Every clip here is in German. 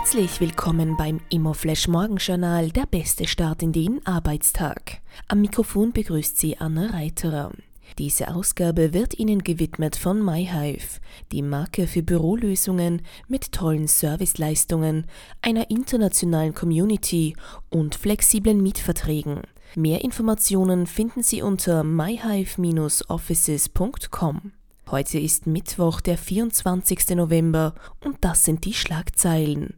Herzlich willkommen beim Immoflash Morgenjournal, der beste Start in den Arbeitstag. Am Mikrofon begrüßt Sie Anna Reiterer. Diese Ausgabe wird Ihnen gewidmet von MyHive, die Marke für Bürolösungen mit tollen Serviceleistungen, einer internationalen Community und flexiblen Mietverträgen. Mehr Informationen finden Sie unter myhive-offices.com. Heute ist Mittwoch, der 24. November und das sind die Schlagzeilen.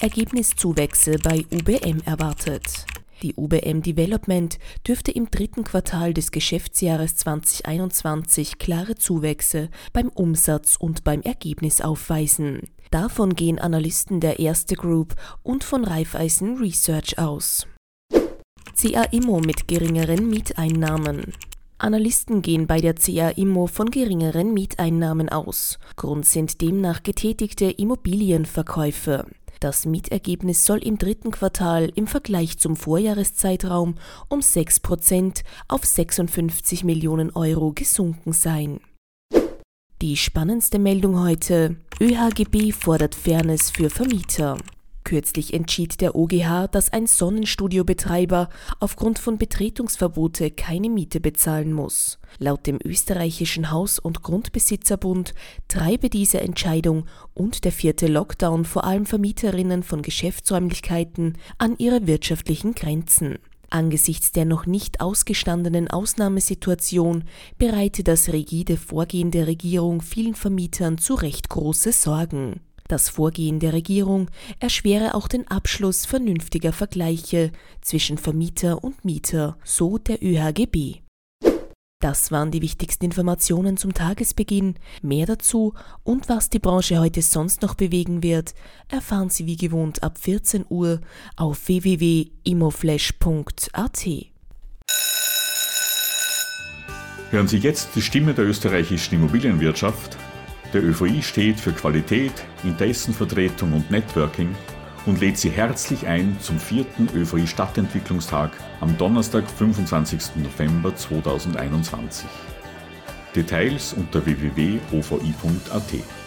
Ergebniszuwächse bei UBM erwartet. Die UBM Development dürfte im dritten Quartal des Geschäftsjahres 2021 klare Zuwächse beim Umsatz und beim Ergebnis aufweisen. Davon gehen Analysten der Erste Group und von Raiffeisen Research aus. CA Immo mit geringeren Mieteinnahmen. Analysten gehen bei der CA Immo von geringeren Mieteinnahmen aus. Grund sind demnach getätigte Immobilienverkäufe. Das Mietergebnis soll im dritten Quartal im Vergleich zum Vorjahreszeitraum um 6 Prozent auf 56 Millionen Euro gesunken sein. Die spannendste Meldung heute. ÖHGB fordert Fairness für Vermieter. Kürzlich entschied der OGH, dass ein Sonnenstudiobetreiber aufgrund von Betretungsverbote keine Miete bezahlen muss. Laut dem österreichischen Haus- und Grundbesitzerbund treibe diese Entscheidung und der vierte Lockdown vor allem Vermieterinnen von Geschäftsräumlichkeiten an ihre wirtschaftlichen Grenzen. Angesichts der noch nicht ausgestandenen Ausnahmesituation bereite das rigide Vorgehen der Regierung vielen Vermietern zu Recht große Sorgen. Das Vorgehen der Regierung erschwere auch den Abschluss vernünftiger Vergleiche zwischen Vermieter und Mieter, so der ÖHGB. Das waren die wichtigsten Informationen zum Tagesbeginn. Mehr dazu und was die Branche heute sonst noch bewegen wird, erfahren Sie wie gewohnt ab 14 Uhr auf www.imoflash.at. Hören Sie jetzt die Stimme der österreichischen Immobilienwirtschaft der ÖVI steht für Qualität, Interessenvertretung und Networking und lädt Sie herzlich ein zum vierten ÖVI Stadtentwicklungstag am Donnerstag, 25. November 2021. Details unter www.ovi.at.